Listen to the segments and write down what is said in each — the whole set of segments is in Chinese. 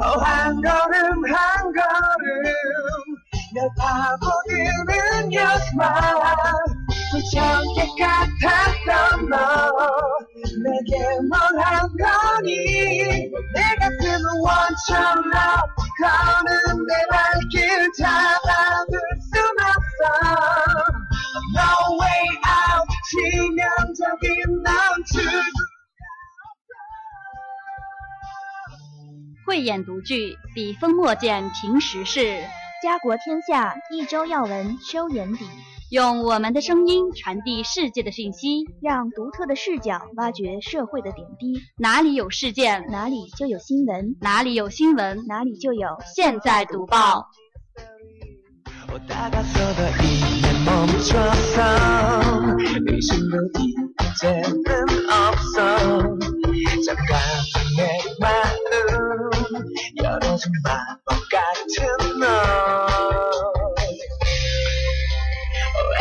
어, 한 걸음 한 걸음. 널 파고드는 여스만 부정게 같았던 너. 내게 뭘한 거니. 내 가슴은 원처럼 가는 내 발길 잡아둘 순 없어. No way out. 치명적인 넌 慧眼独具，笔锋墨见平时事，家国天下，一周要闻收眼底。用我们的声音传递世界的讯息，让独特的视角挖掘社会的点滴。哪里有事件，哪里就有新闻；哪里有新闻，哪里就有现在读报。열어준 마법 같은 너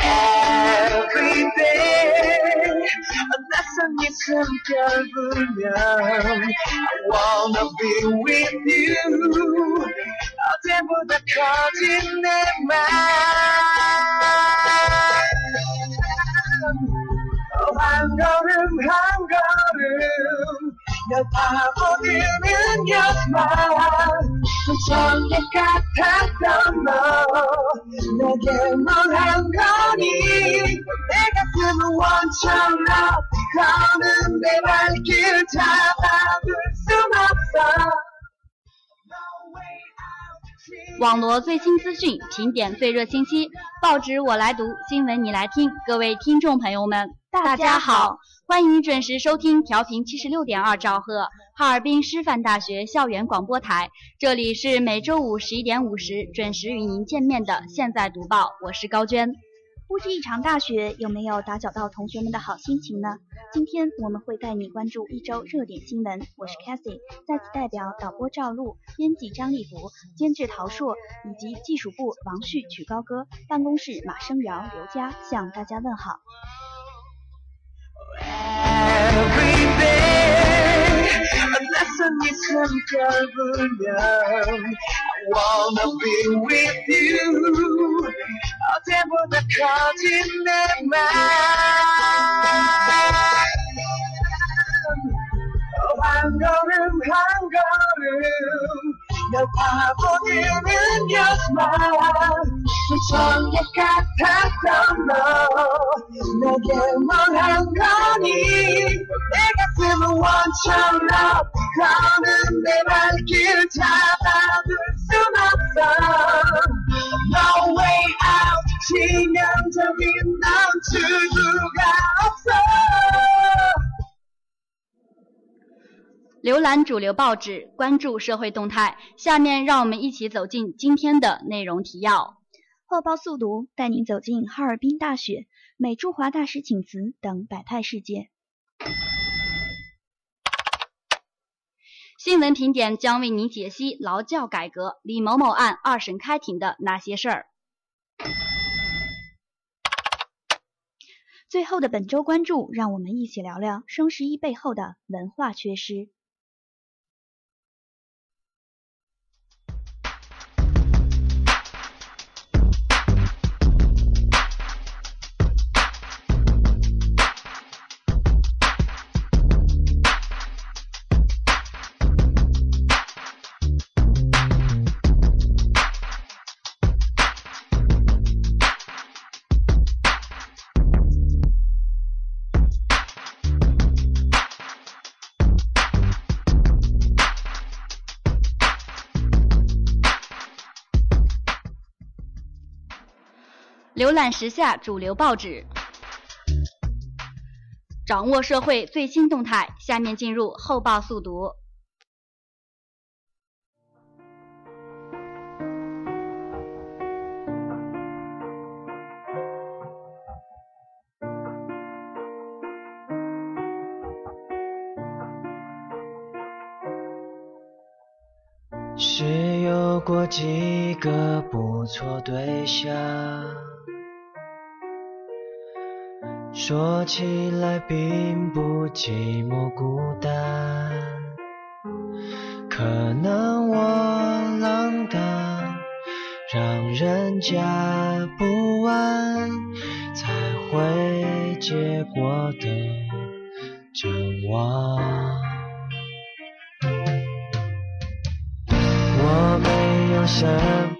Every day 낯선 이 숨결 불면 I wanna be with you 어제보다 커진 내 맘. 어, 한 걸음 한 걸음 널 파고드는 여스만 부정게 같았던 너 내게 뭘 한 거니 내 가슴은 원처럼 가는 내 발길 잡아둘 순 없어 网罗最新资讯，评点最热信息，报纸我来读，新闻你来听。各位听众朋友们，大家好， 欢迎准时收听调频七十六点二兆赫哈尔滨师范大学校园广播台，这里是每周五十一点五十准时与您见面的现在读报，我是高娟。不知一场大雪，有没有打搅到同学们的好心情呢？今天我们会带你关注一周热点新闻。我是 Cathy，在此代表导播赵露、编辑张立博、监制陶硕以及技术部王旭、曲高歌、办公室马生尧、刘佳向大家问好。from Calvary. I wanna be with you. I'll devil the caught in the mind. Oh, I'm gonna, I'm going. 한 걸음 널 파고드는 여스만 부정게 같았던 너 내게 원한 거니 내 가슴은 원처럼 가는 내 발길 잡아둘 순 없어 No way out 치명 浏览主流报纸，关注社会动态。下面让我们一起走进今天的内容提要。后报速读带您走进哈尔滨大雪、美驻华大使请辞等百态世界。新闻评点将为您解析劳教改革、李某某案二审开庭的那些事儿。最后的本周关注，让我们一起聊聊双十一背后的文化缺失。浏览时下主流报纸，掌握社会最新动态。下面进入后报速读。是有过几个不错对象，说起来并不寂寞孤单。可能我浪荡，让人家不安，才会结果的张望。我没有什么。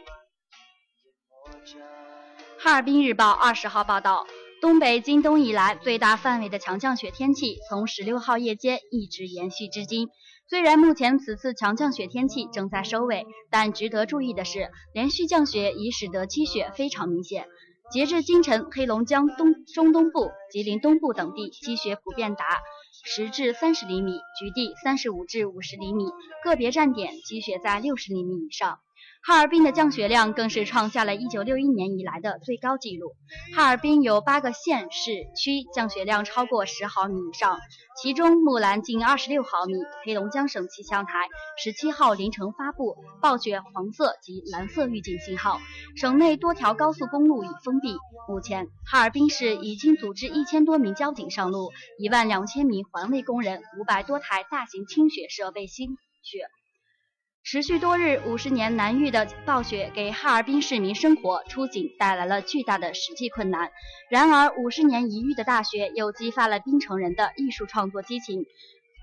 哈尔滨日报二十号报道，东北今冬以来最大范围的强降雪天气从十六号夜间一直延续至今。虽然目前此次强降雪天气正在收尾，但值得注意的是，连续降雪已使得积雪非常明显。截至今晨，黑龙江东中东部、吉林东部等地积雪普遍达十至三十厘米，局地三十五至五十厘米，个别站点积雪在六十厘米以上。哈尔滨的降雪量更是创下了一九六一年以来的最高纪录。哈尔滨有八个县市区降雪量超过十毫米以上，其中木兰近二十六毫米。黑龙江省气象台十七号凌晨发布暴雪黄色及蓝色预警信号，省内多条高速公路已封闭。目前，哈尔滨市已经组织一千多名交警上路，一万两千名环卫工人，五百多台大型清雪设备清雪。持续多日、五十年难遇的暴雪，给哈尔滨市民生活出行带来了巨大的实际困难。然而，五十年一遇的大雪又激发了滨城人的艺术创作激情。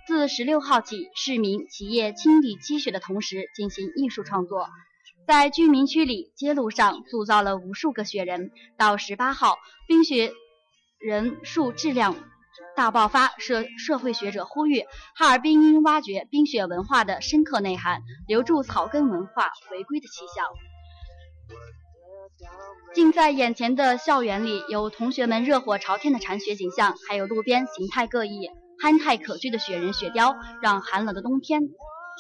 自十六号起，市民、企业清理积雪的同时进行艺术创作，在居民区里、街路上塑造了无数个雪人。到十八号，冰雪人数质量。大爆发，社社会学者呼吁，哈尔滨应挖掘冰雪文化的深刻内涵，留住草根文化回归的气象。近在眼前的校园里，有同学们热火朝天的铲雪景象，还有路边形态各异、憨态可掬的雪人、雪雕，让寒冷的冬天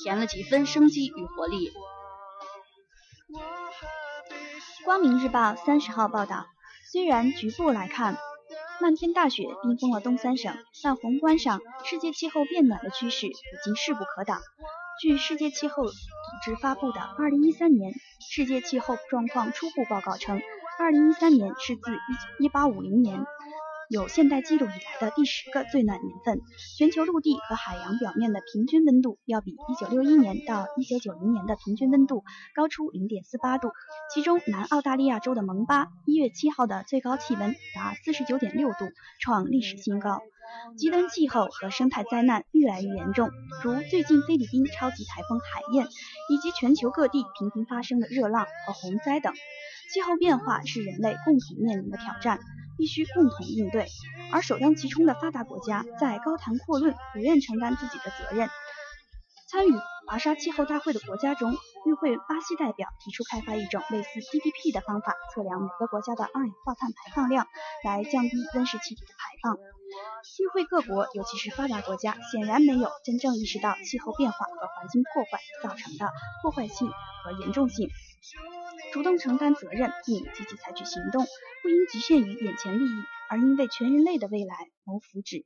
添了几分生机与活力。光明日报三十号报道，虽然局部来看，漫天大雪冰封了东三省，但宏观上，世界气候变暖的趋势已经势不可挡。据世界气候组织发布的《二零一三年世界气候状况初步报告》称，二零一三年是自一一八五零年有现代记录以来的第十个最暖年份，全球陆地和海洋表面的平均温度要比一九六一年到一九九零年的平均温度高出零点四八度。其中，南澳大利亚州的蒙巴一月七号的最高气温达四十九点六度，创历史新高。极端气候和生态灾难越来越严重，如最近菲律宾超级台风海燕，以及全球各地频频发生的热浪和洪灾等。气候变化是人类共同面临的挑战，必须共同应对。而首当其冲的发达国家在高谈阔论，不愿承担自己的责任。参与华沙气候大会的国家中，与会巴西代表提出开发一种类似 GDP 的方法，测量每个国家的二氧化碳排放量，来降低温室气体的排放。与会各国，尤其是发达国家，显然没有真正意识到气候变化和环境破坏造成的破坏性和严重性，主动承担责任并积极采取行动，不应局限于眼前利益，而应为全人类的未来谋福祉。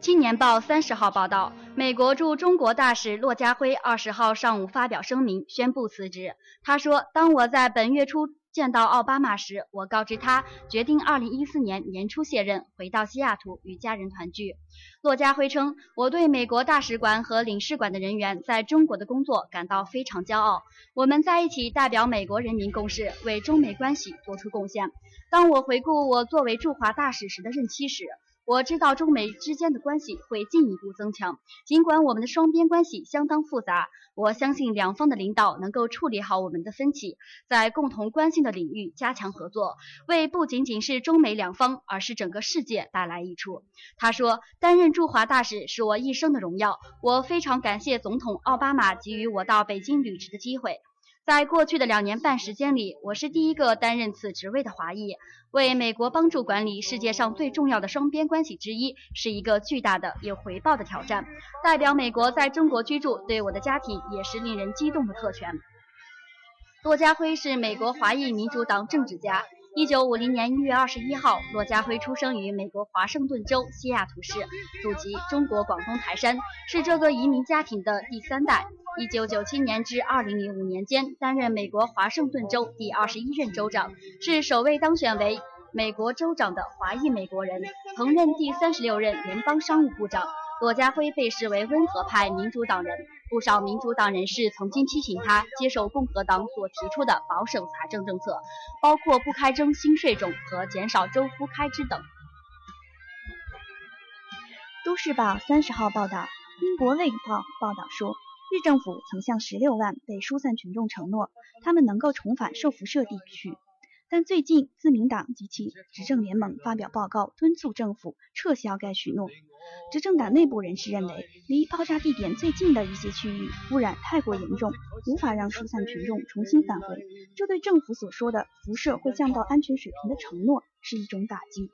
青年报三十号报道，美国驻中国大使骆家辉二十号上午发表声明，宣布辞职。他说：“当我在本月初见到奥巴马时，我告知他决定二零一四年年初卸任，回到西雅图与家人团聚。”骆家辉称：“我对美国大使馆和领事馆的人员在中国的工作感到非常骄傲。我们在一起代表美国人民共事，为中美关系做出贡献。当我回顾我作为驻华大使时的任期时，”我知道中美之间的关系会进一步增强，尽管我们的双边关系相当复杂，我相信两方的领导能够处理好我们的分歧，在共同关心的领域加强合作，为不仅仅是中美两方，而是整个世界带来益处。他说：“担任驻华大使是我一生的荣耀，我非常感谢总统奥巴马给予我到北京履职的机会。”在过去的两年半时间里，我是第一个担任此职位的华裔。为美国帮助管理世界上最重要的双边关系之一，是一个巨大的有回报的挑战。代表美国在中国居住，对我的家庭也是令人激动的特权。骆家辉是美国华裔民主党政治家。一九五零年一月二十一号，骆家辉出生于美国华盛顿州西雅图市，祖籍中国广东台山，是这个移民家庭的第三代。一九九七年至二零零五年间，担任美国华盛顿州第二十一任州长，是首位当选为美国州长的华裔美国人，曾任第三十六任联邦商务部长。骆家辉被视为温和派民主党人，不少民主党人士曾经批评他接受共和党所提出的保守财政政策，包括不开征新税种和减少州府开支等。都市报三十号报道，英国《卫报》报道说，日政府曾向十六万被疏散群众承诺，他们能够重返受辐射地区。但最近，自民党及其执政联盟发表报告，敦促政府撤销该许诺。执政党内部人士认为，离爆炸地点最近的一些区域污染太过严重，无法让疏散群众重新返回。这对政府所说的辐射会降到安全水平的承诺是一种打击。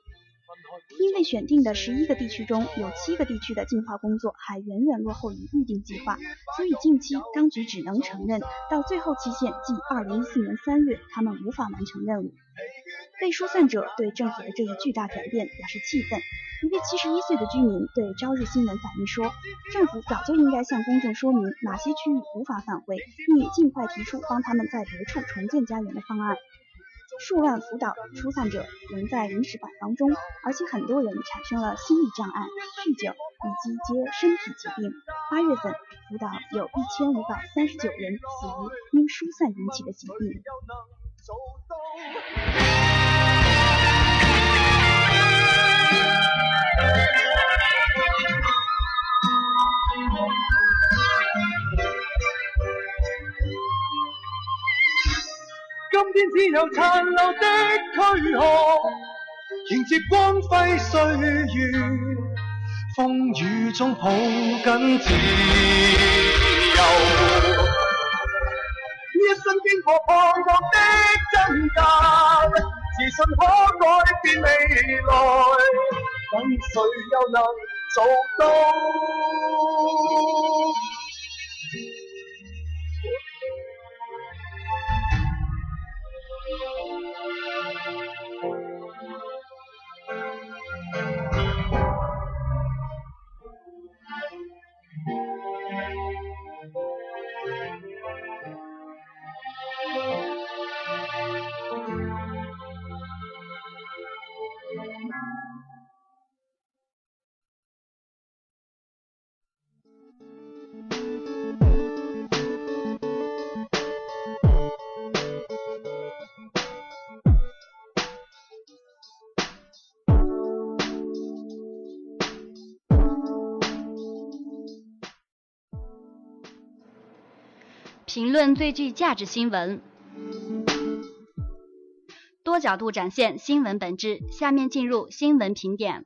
因为选定的十一个地区中有七个地区的净化工作还远远落后于预定计划，所以近期当局只能承认到最后期限即二零一四年三月，他们无法完成任务。被疏散者对政府的这一巨大转变表示气愤。一位七十一岁的居民对《朝日新闻》反映说：“政府早就应该向公众说明哪些区域无法返回，并尽快提出帮他们在别处重建家园的方案。”数万福岛疏散者仍在临时板房中，而且很多人产生了心理障碍、酗酒以及些身体疾病。八月份，福岛有一千五百三十九人死于因疏散引起的疾病。今天只有殘留的躯殼，迎接光輝歲月，風雨中抱緊自由。一生經過彷徨的掙扎，自信可改變未來，等誰又能做到？论最具价值新闻。多角度展现新闻本质下面进入新闻评点。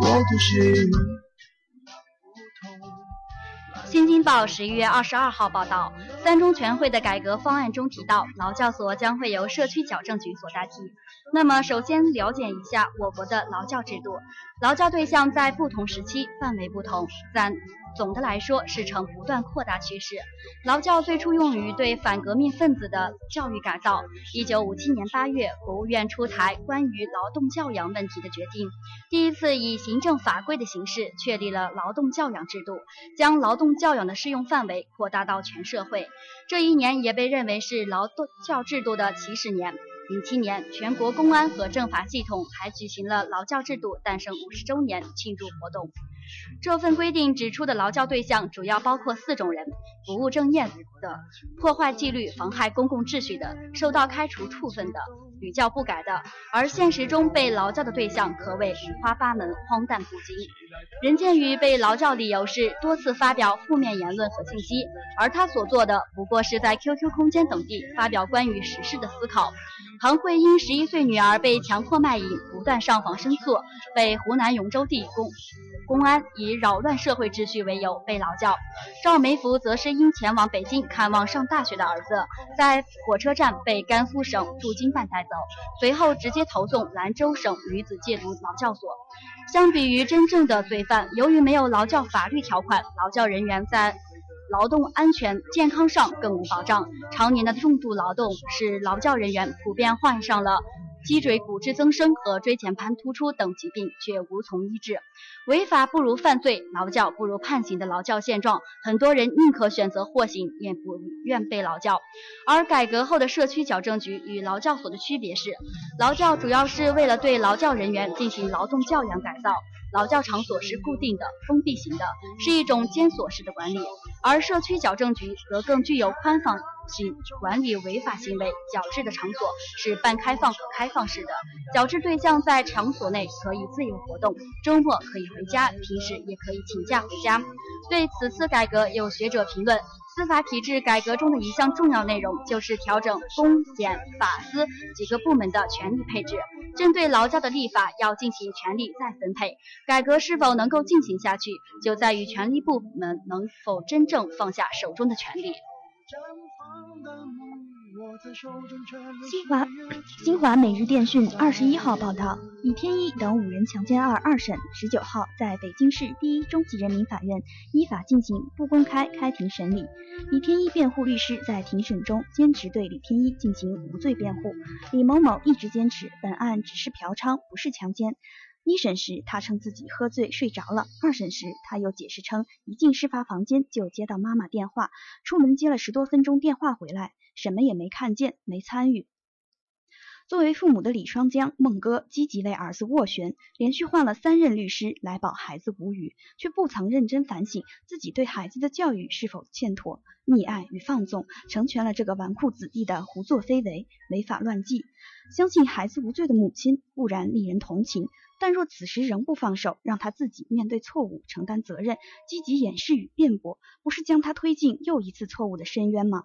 我不是。新京报十一月二十二号报道，三中全会的改革方案中提到，劳教所将会由社区矫正局所代替。那么，首先了解一下我国的劳教制度。劳教对象在不同时期范围不同，但总的来说是呈不断扩大趋势。劳教最初用于对反革命分子的教育改造。一九五七年八月，国务院出台关于劳动教养问题的决定，第一次以行政法规的形式确立了劳动教养制度，将劳动教养的适用范围扩大到全社会。这一年也被认为是劳动教制度的起始年。零七年，全国公安和政法系统还举行了劳教制度诞生五十周年庆祝活动。这份规定指出的劳教对象主要包括四种人：不务正业的、破坏纪律、妨害公共秩序的、受到开除处分的、屡教不改的。而现实中被劳教的对象可谓五花八门、荒诞不经。任建宇被劳教理由是多次发表负面言论和信息，而他所做的不过是在 QQ 空间等地发表关于时事的思考。韩慧因十一岁女儿被强迫卖淫，不断上访申诉，被湖南永州地公公安以扰乱社会秩序为由被劳教。赵梅福则是因前往北京看望上大学的儿子，在火车站被甘肃省驻京办带走，随后直接投送兰州省女子戒毒劳教所。相比于真正的罪犯，由于没有劳教法律条款，劳教人员在劳动安全健康上更无保障。常年的重度劳动使劳教人员普遍患上了脊椎骨质增生和椎间盘突出等疾病，却无从医治。违法不如犯罪，劳教不如判刑的劳教现状，很多人宁可选择获刑，也不愿被劳教。而改革后的社区矫正局与劳教所的区别是，劳教主要是为了对劳教人员进行劳动教养改造。劳教场所是固定的、封闭型的，是一种监所式的管理；而社区矫正局则更具有宽放性，管理违法行为。矫治的场所是半开放可开放式的，矫治对象在场所内可以自由活动，周末可以回家，平时也可以请假回家。对此次改革，有学者评论。司法体制改革中的一项重要内容，就是调整公检法司几个部门的权力配置。针对劳教的立法，要进行权力再分配。改革是否能够进行下去，就在于权力部门能否真正放下手中的权力。新华新华每日电讯二十一号报道，李天一等五人强奸案二审十九号在北京市第一中级人民法院依法进行不公开开庭审理。李天一辩护律师在庭审中坚持对李天一进行无罪辩护，李某某一直坚持本案只是嫖娼，不是强奸。一审时他称自己喝醉睡着了，二审时他又解释称一进事发房间就接到妈妈电话，出门接了十多分钟电话回来。什么也没看见，没参与。作为父母的李双江、孟哥积极为儿子斡旋，连续换了三任律师来保孩子无虞，却不曾认真反省自己对孩子的教育是否欠妥，溺爱与放纵成全了这个纨绔子弟的胡作非为、违法乱纪。相信孩子无罪的母亲固然令人同情，但若此时仍不放手，让他自己面对错误、承担责任，积极掩饰与辩驳，不是将他推进又一次错误的深渊吗？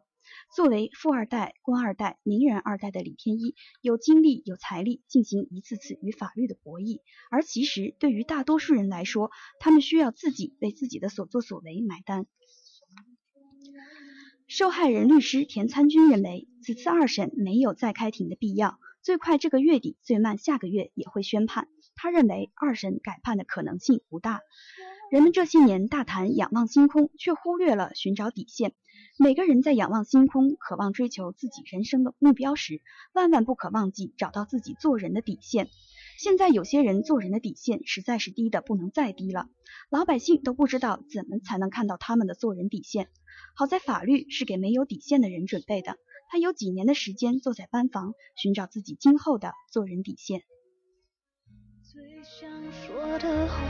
作为富二代、官二代、名人二代的李天一，有精力、有财力进行一次次与法律的博弈，而其实对于大多数人来说，他们需要自己为自己的所作所为买单。受害人律师田参军认为，此次二审没有再开庭的必要，最快这个月底，最慢下个月也会宣判。他认为二审改判的可能性不大。人们这些年大谈仰望星空，却忽略了寻找底线。每个人在仰望星空、渴望追求自己人生的目标时，万万不可忘记找到自己做人的底线。现在有些人做人的底线实在是低的不能再低了，老百姓都不知道怎么才能看到他们的做人底线。好在法律是给没有底线的人准备的，他有几年的时间坐在班房，寻找自己今后的做人底线。最想说的话，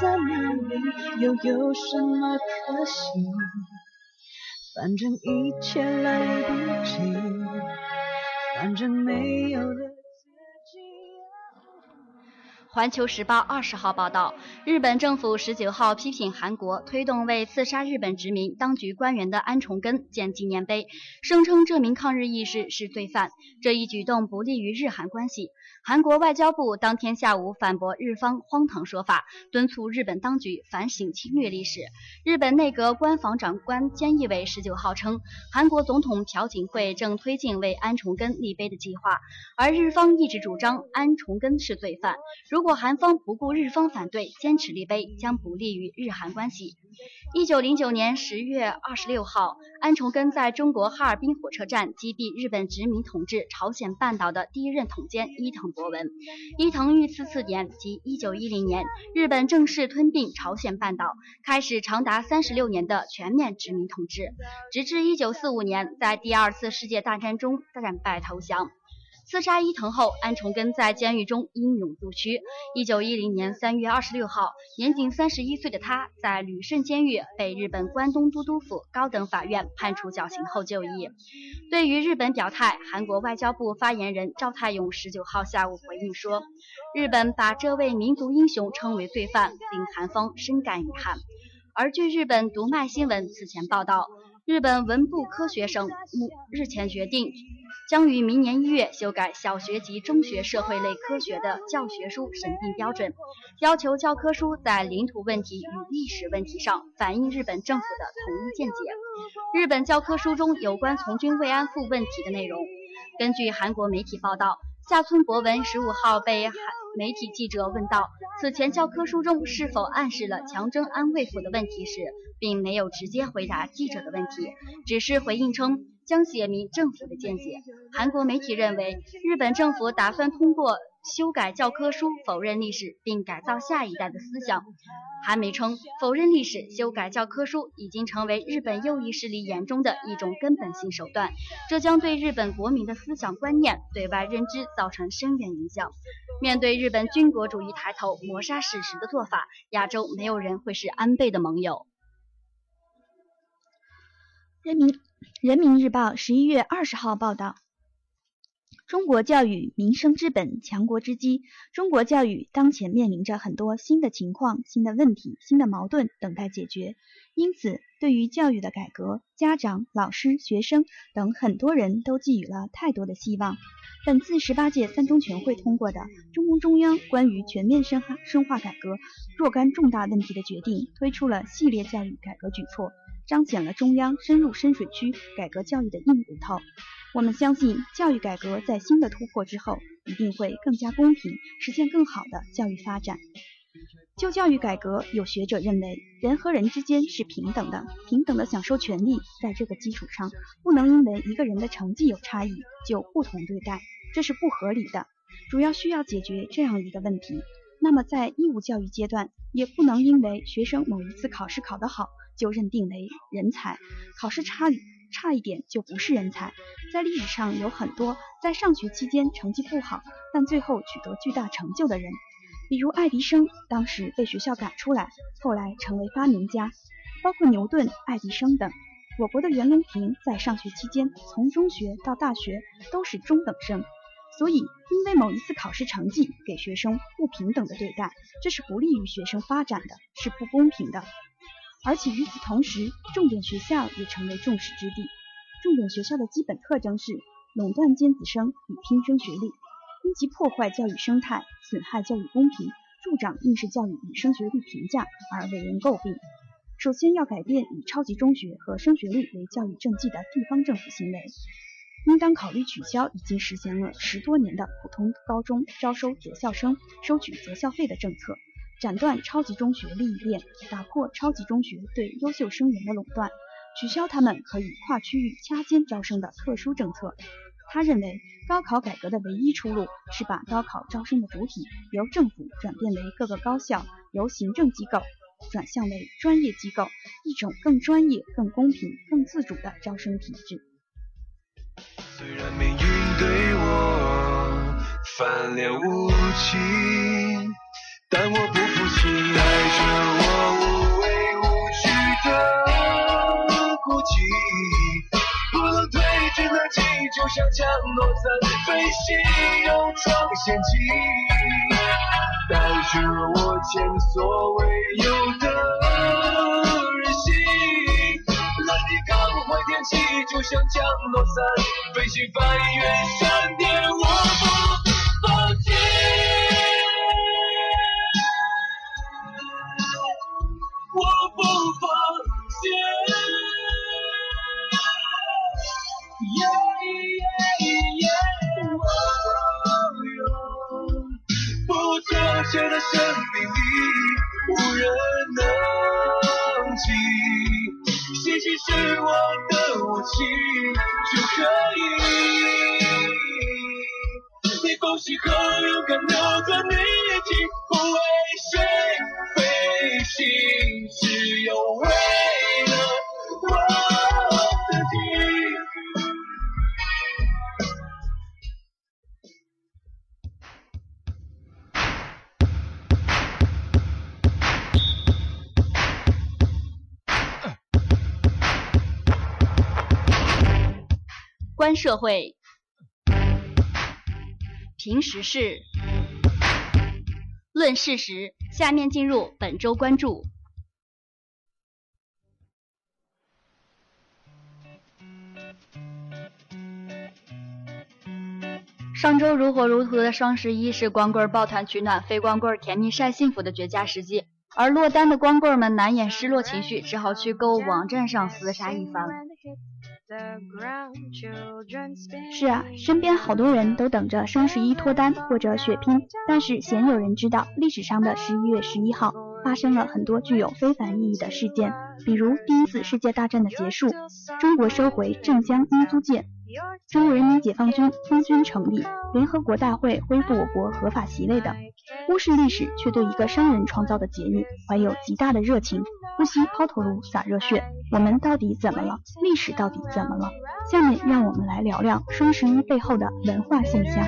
在哪里，又有什么可惜？反正一切来不及，环球时报二十号报道，日本政府十九号批评韩国推动为刺杀日本殖民当局官员的安重根建纪念碑，声称这名抗日义士是罪犯。这一举动不利于日韩关系。韩国外交部当天下午反驳日方荒唐说法，敦促日本当局反省侵略历史。日本内阁官房长官菅义伟十九号称，韩国总统朴槿惠正推进为安重根立碑的计划，而日方一直主张安重根是罪犯。如果韩方不顾日方反对，坚持立碑，将不利于日韩关系。一九零九年十月二十六号，安重根在中国哈尔滨火车站击毙日本殖民统治朝鲜半岛的第一任统监伊藤博文。伊藤遇刺次年，即一九一零年，日本正式吞并朝鲜半岛，开始长达三十六年的全面殖民统治，直至一九四五年，在第二次世界大战中战败投降。刺杀伊藤后，安重根在监狱中英勇不屈。一九一零年三月二十六号，年仅三十一岁的他在旅顺监狱被日本关东都督府高等法院判处绞刑后就义。对于日本表态，韩国外交部发言人赵泰勇十九号下午回应说，日本把这位民族英雄称为罪犯，令韩方深感遗憾。而据日本读卖新闻此前报道，日本文部科学省日前决定。将于明年一月修改小学及中学社会类科学的教学书审定标准，要求教科书在领土问题与历史问题上反映日本政府的统一见解。日本教科书中有关从军慰安妇问题的内容，根据韩国媒体报道，下村博文十五号被韩媒体记者问到此前教科书中是否暗示了强征安慰府的问题时，并没有直接回答记者的问题，只是回应称。将写明政府的见解。韩国媒体认为，日本政府打算通过修改教科书否认历史，并改造下一代的思想。韩媒称，否认历史、修改教科书已经成为日本右翼势力眼中的一种根本性手段，这将对日本国民的思想观念、对外认知造成深远影响。面对日本军国主义抬头、抹杀史实的做法，亚洲没有人会是安倍的盟友。人民。人民日报十一月二十号报道：中国教育民生之本，强国之基。中国教育当前面临着很多新的情况、新的问题、新的矛盾等待解决。因此，对于教育的改革，家长、老师、学生等很多人都寄予了太多的希望。本次十八届三中全会通过的中共中央关于全面深化深化改革若干重大问题的决定，推出了系列教育改革举措。彰显了中央深入深水区改革教育的硬骨头。我们相信，教育改革在新的突破之后，一定会更加公平，实现更好的教育发展。就教育改革，有学者认为，人和人之间是平等的，平等的享受权利。在这个基础上，不能因为一个人的成绩有差异就不同对待，这是不合理的。主要需要解决这样一个问题。那么，在义务教育阶段，也不能因为学生某一次考试考得好。就认定为人才，考试差差一点就不是人才。在历史上有很多在上学期间成绩不好，但最后取得巨大成就的人，比如爱迪生，当时被学校赶出来，后来成为发明家，包括牛顿、爱迪生等。我国的袁隆平在上学期间，从中学到大学都是中等生。所以因为某一次考试成绩给学生不平等的对待，这是不利于学生发展的，是不公平的。而且与此同时，重点学校也成为众矢之的。重点学校的基本特征是垄断尖子生与拼升学历，因其破坏教育生态、损害教育公平、助长应试教育与升学率评价而为人诟病。首先要改变以超级中学和升学率为教育政绩的地方政府行为，应当考虑取消已经实行了十多年的普通高中招收择校生、收取择校费的政策。斩断超级中学利益链，打破超级中学对优秀生源的垄断，取消他们可以跨区域掐尖招生的特殊政策。他认为，高考改革的唯一出路是把高考招生的主体由政府转变为各个高校，由行政机构转向为专业机构，一种更专业、更公平、更自主的招生体制。虽然命运对我翻脸无情。但我像降落伞飞行，勇闯险境，带着我前所未有的任性，来抵抗坏天气，就像降落伞飞行，翻越闪电，起就可以，你不适合勇敢的在你眼前，不为谁飞行，只有为。观社会。评时事，论事实。下面进入本周关注。上周如火如荼的双十一是光棍抱团取暖、非光棍甜蜜晒幸福的绝佳时机，而落单的光棍们难掩失落情绪，只好去购物网站上厮杀一番。是啊，身边好多人都等着双十一脱单或者血拼，但是鲜有人知道，历史上的十一月十一号发生了很多具有非凡意义的事件，比如第一次世界大战的结束，中国收回镇江英租界。中国人民解放军空军成立，联合国大会恢复我国合法席位等，忽视历史却对一个商人创造的节日怀有极大的热情，不惜抛头颅洒热血。我们到底怎么了？历史到底怎么了？下面让我们来聊聊双十一背后的文化现象。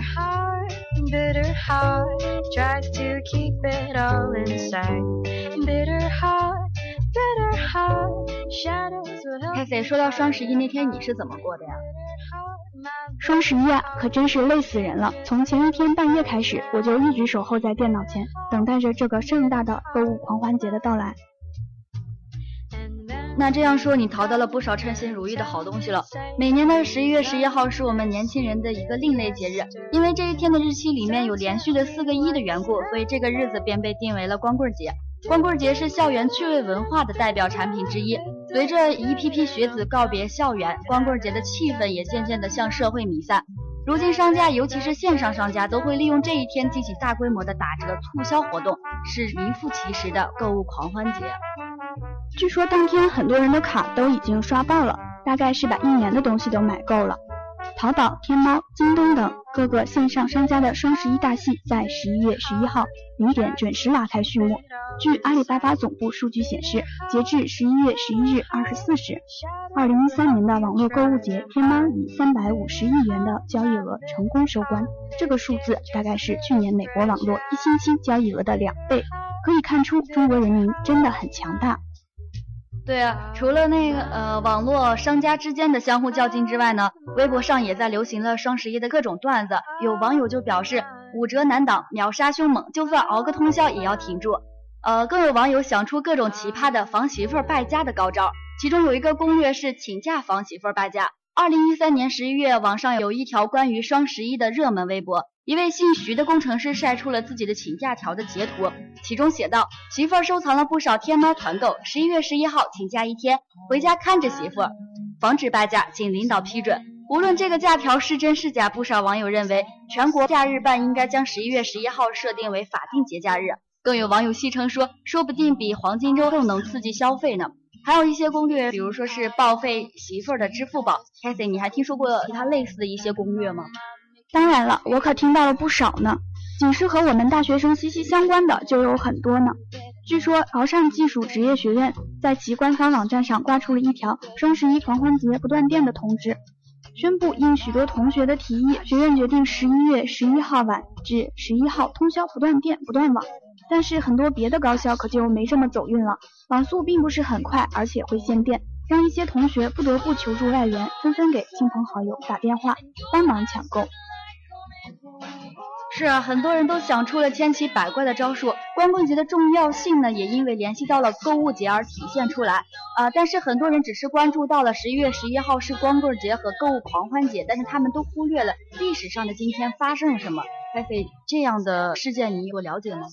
凯 C，说到双十一那天你是怎么过的呀？双十一啊，可真是累死人了。从前一天半夜开始，我就一直守候在电脑前，等待着这个盛大的购物狂欢节的到来。那这样说，你淘到了不少称心如意的好东西了。每年的十一月十一号是我们年轻人的一个另类节日，因为这一天的日期里面有连续的四个一的缘故，所以这个日子便被定为了光棍节。光棍节是校园趣味文化的代表产品之一。随着一批批学子告别校园，光棍节的气氛也渐渐地向社会弥散。如今，商家尤其是线上商家都会利用这一天进行大规模的打折促销活动，是名副其实的购物狂欢节。据说当天很多人的卡都已经刷爆了，大概是把一年的东西都买够了。淘宝、天猫、京东等各个线上商家的双十一大戏在十一月十一号零点准时拉开序幕。据阿里巴巴总部数据显示，截至十一月十一日二十四时，二零一三年的网络购物节，天猫以三百五十亿元的交易额成功收官。这个数字大概是去年美国网络一星期交易额的两倍，可以看出中国人民真的很强大。对啊，除了那个呃网络商家之间的相互较劲之外呢，微博上也在流行了双十一的各种段子。有网友就表示五折难挡，秒杀凶猛，就算熬个通宵也要挺住。呃，更有网友想出各种奇葩的防媳妇儿败家的高招，其中有一个攻略是请假防媳妇儿败家。二零一三年十一月，网上有一条关于双十一的热门微博。一位姓徐的工程师晒出了自己的请假条的截图，其中写道：“媳妇儿收藏了不少天猫团购，十一月十一号请假一天，回家看着媳妇儿，防止败家，请领导批准。”无论这个假条是真是假，不少网友认为全国假日办应该将十一月十一号设定为法定节假日。更有网友戏称说：“说不定比黄金周更能刺激消费呢。”还有一些攻略，比如说是报废媳妇儿的支付宝。Kathy，你还听说过其他类似的一些攻略吗？当然了，我可听到了不少呢。仅是和我们大学生息息相关的就有很多呢。据说潮汕技术职业学院在其官方网站上挂出了一条双十一狂欢节不断电的通知，宣布应许多同学的提议，学院决定十一月十一号晚至十一号通宵不断电不断网。但是很多别的高校可就没这么走运了，网速并不是很快，而且会限电，让一些同学不得不求助外援，纷纷给亲朋好友打电话帮忙抢购。是啊，很多人都想出了千奇百怪的招数。光棍节的重要性呢，也因为联系到了购物节而体现出来。啊，但是很多人只是关注到了十一月十一号是光棍节和购物狂欢节，但是他们都忽略了历史上的今天发生了什么。菲菲，这样的事件你有了解吗？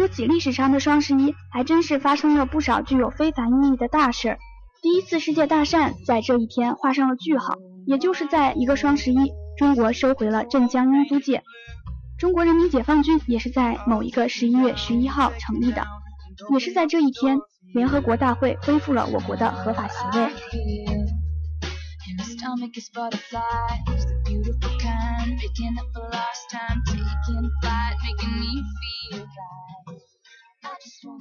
说起历史上的双十一，还真是发生了不少具有非凡意义的大事。第一次世界大战在这一天画上了句号，也就是在一个双十一，中国收回了镇江英租界。中国人民解放军也是在某一个十一月十一号成立的，也是在这一天，联合国大会恢复了我国的合法席位。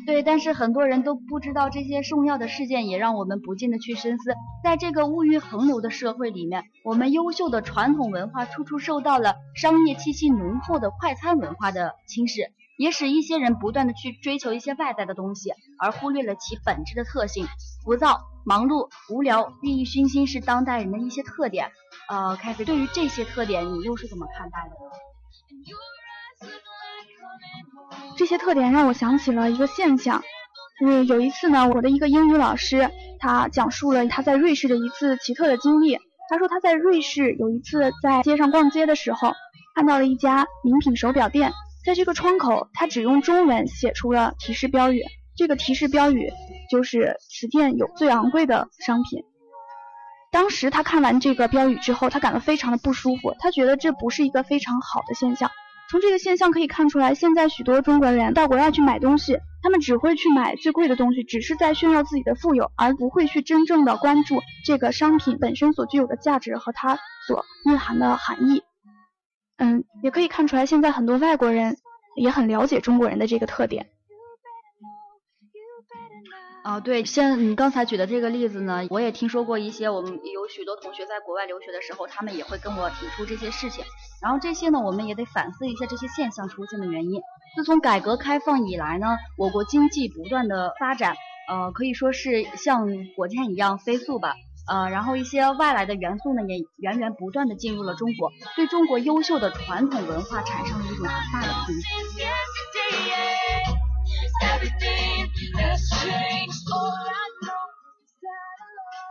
对，但是很多人都不知道这些重要的事件，也让我们不禁的去深思，在这个物欲横流的社会里面，我们优秀的传统文化处处受到了商业气息浓厚的快餐文化的侵蚀，也使一些人不断的去追求一些外在的东西，而忽略了其本质的特性。浮躁、忙碌、无聊、利益熏心是当代人的一些特点。呃，凯菲，对于这些特点，你又是怎么看待的呢？这些特点让我想起了一个现象，嗯，有一次呢，我的一个英语老师，他讲述了他在瑞士的一次奇特的经历。他说他在瑞士有一次在街上逛街的时候，看到了一家名品手表店，在这个窗口，他只用中文写出了提示标语，这个提示标语就是此店有最昂贵的商品。当时他看完这个标语之后，他感到非常的不舒服，他觉得这不是一个非常好的现象。从这个现象可以看出来，现在许多中国人到国外去买东西，他们只会去买最贵的东西，只是在炫耀自己的富有，而不会去真正的关注这个商品本身所具有的价值和它所蕴含的含义。嗯，也可以看出来，现在很多外国人也很了解中国人的这个特点。啊，对，像你刚才举的这个例子呢，我也听说过一些。我们有许多同学在国外留学的时候，他们也会跟我提出这些事情。然后这些呢，我们也得反思一下这些现象出现的原因。自从改革开放以来呢，我国经济不断的发展，呃，可以说是像火箭一样飞速吧。呃，然后一些外来的元素呢，也源源不断的进入了中国，对中国优秀的传统文化产生了一种很大的冲击。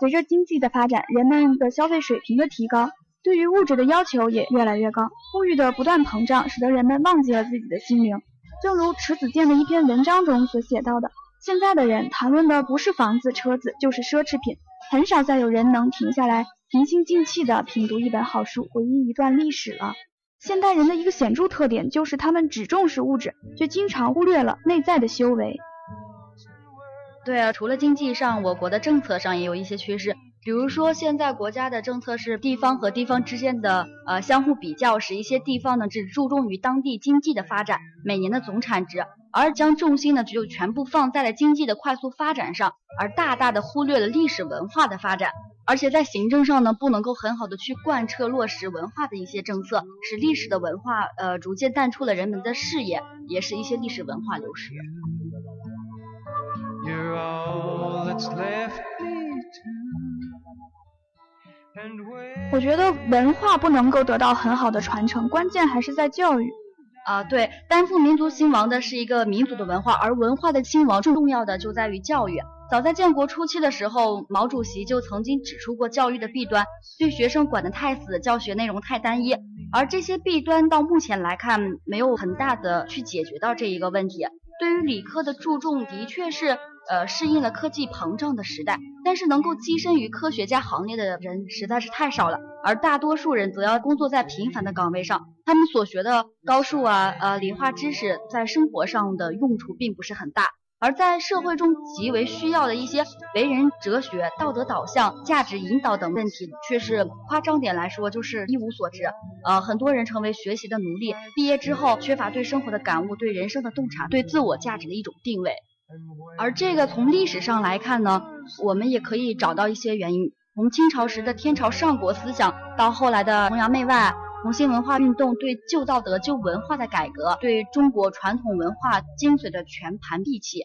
随着经济的发展，人们的消费水平的提高，对于物质的要求也越来越高。物欲的不断膨胀，使得人们忘记了自己的心灵。正如迟子建的一篇文章中所写到的，现在的人谈论的不是房子、车子，就是奢侈品。很少再有人能停下来，平心静气地品读一本好书，回忆一段历史了。现代人的一个显著特点就是，他们只重视物质，却经常忽略了内在的修为。对啊，除了经济上，我国的政策上也有一些趋势。比如说，现在国家的政策是地方和地方之间的呃相互比较，使一些地方呢只注重于当地经济的发展，每年的总产值，而将重心呢就全部放在了经济的快速发展上，而大大的忽略了历史文化的发展。而且在行政上呢，不能够很好的去贯彻落实文化的一些政策，使历史的文化呃逐渐淡出了人们的视野，也是一些历史文化流失。You're all 我觉得文化不能够得到很好的传承，关键还是在教育。啊，对，担负民族兴亡的是一个民族的文化，而文化的兴亡最重要的就在于教育。早在建国初期的时候，毛主席就曾经指出过教育的弊端，对学生管得太死，教学内容太单一。而这些弊端到目前来看，没有很大的去解决到这一个问题。对于理科的注重，的确是。呃，适应了科技膨胀的时代，但是能够跻身于科学家行列的人实在是太少了，而大多数人则要工作在平凡的岗位上，他们所学的高数啊、呃理化知识，在生活上的用处并不是很大，而在社会中极为需要的一些为人哲学、道德导向、价值引导等问题，却是夸张点来说就是一无所知。呃，很多人成为学习的奴隶，毕业之后缺乏对生活的感悟、对人生的洞察、对自我价值的一种定位。而这个从历史上来看呢，我们也可以找到一些原因。从清朝时的天朝上国思想，到后来的崇洋媚外、红新文化运动，对旧道德、旧文化的改革，对中国传统文化精髓的全盘闭弃。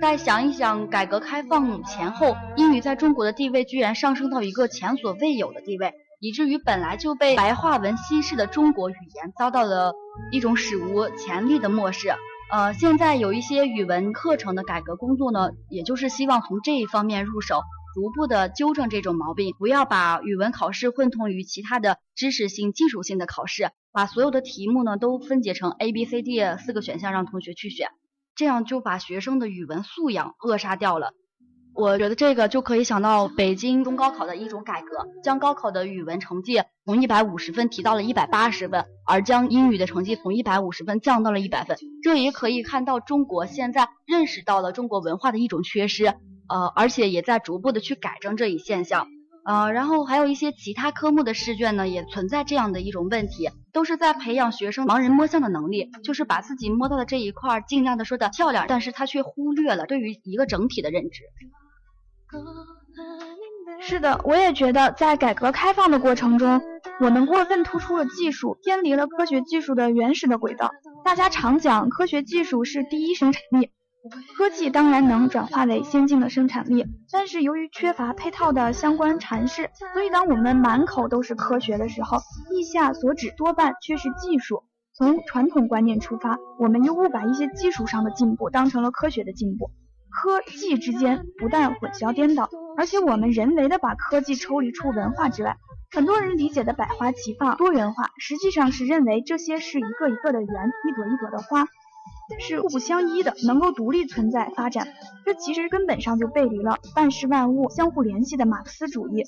再想一想，改革开放前后，英语在中国的地位居然上升到一个前所未有的地位，以至于本来就被白话文稀释的中国语言，遭到了一种史无前例的漠视。呃，现在有一些语文课程的改革工作呢，也就是希望从这一方面入手，逐步的纠正这种毛病，不要把语文考试混同于其他的知识性、技术性的考试，把所有的题目呢都分解成 A、B、C、D 四个选项让同学去选，这样就把学生的语文素养扼杀掉了。我觉得这个就可以想到北京中高考的一种改革，将高考的语文成绩从一百五十分提到了一百八十分，而将英语的成绩从一百五十分降到了一百分。这也可以看到中国现在认识到了中国文化的一种缺失，呃，而且也在逐步的去改正这一现象。呃，然后还有一些其他科目的试卷呢，也存在这样的一种问题，都是在培养学生盲人摸象的能力，就是把自己摸到的这一块尽量的说的漂亮，但是他却忽略了对于一个整体的认知。是的，我也觉得在改革开放的过程中，我们过分突出了技术，偏离了科学技术的原始的轨道。大家常讲科学技术是第一生产力，科技当然能转化为先进的生产力，但是由于缺乏配套的相关阐释，所以当我们满口都是科学的时候，意下所指多半却是技术。从传统观念出发，我们又误把一些技术上的进步当成了科学的进步。科技之间不但混淆颠倒，而且我们人为的把科技抽离出文化之外。很多人理解的百花齐放、多元化，实际上是认为这些是一个一个的圆，一朵一朵的花，是互不相依的，能够独立存在发展。这其实根本上就背离了万事万物相互联系的马克思主义，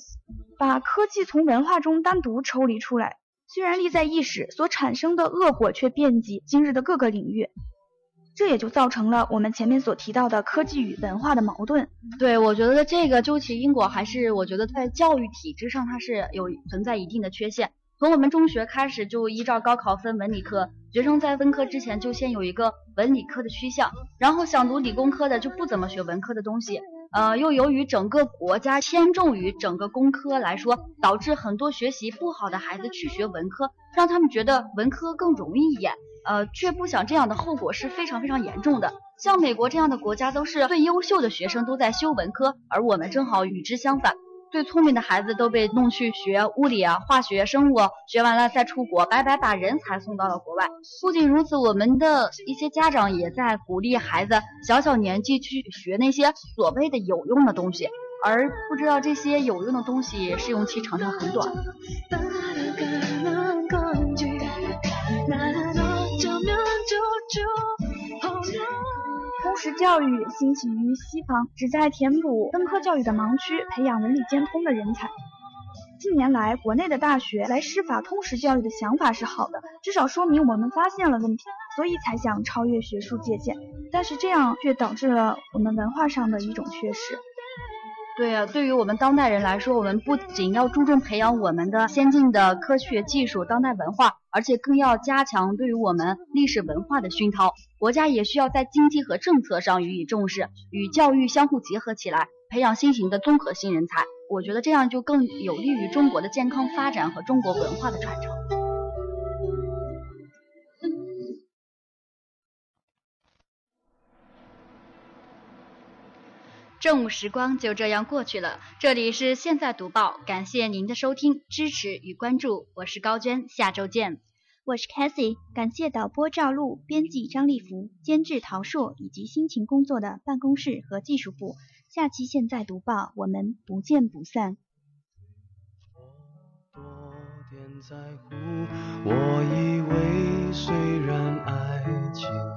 把科技从文化中单独抽离出来，虽然利在一时，所产生的恶果却遍及今日的各个领域。这也就造成了我们前面所提到的科技与文化的矛盾。对，我觉得这个究其因果，还是我觉得在教育体制上它是有存在一定的缺陷。从我们中学开始就依照高考分文理科，学生在分科之前就先有一个文理科的趋向，然后想读理工科的就不怎么学文科的东西。呃，又由于整个国家偏重于整个工科来说，导致很多学习不好的孩子去学文科，让他们觉得文科更容易一点。呃，却不想这样的后果是非常非常严重的。像美国这样的国家，都是最优秀的学生都在修文科，而我们正好与之相反，最聪明的孩子都被弄去学物理啊、化学、生物，学完了再出国，白白把人才送到了国外。不仅如此，我们的一些家长也在鼓励孩子小小年纪去学那些所谓的有用的东西，而不知道这些有用的东西试用期常常很短。教育兴起于西方，旨在填补分科教育的盲区，培养文理兼通的人才。近年来，国内的大学来师法通识教育的想法是好的，至少说明我们发现了问题，所以才想超越学术界限。但是这样却导致了我们文化上的一种缺失。对呀，对于我们当代人来说，我们不仅要注重培养我们的先进的科学技术、当代文化，而且更要加强对于我们历史文化的熏陶。国家也需要在经济和政策上予以重视，与教育相互结合起来，培养新型的综合性人才。我觉得这样就更有利于中国的健康发展和中国文化的传承。正午时光就这样过去了。这里是现在读报，感谢您的收听、支持与关注，我是高娟，下周见。我是 Cassie，感谢导播赵露、编辑张立福、监制陶硕以及辛勤工作的办公室和技术部。下期现在读报，我们不见不散。我多点在乎，我以为虽然爱情。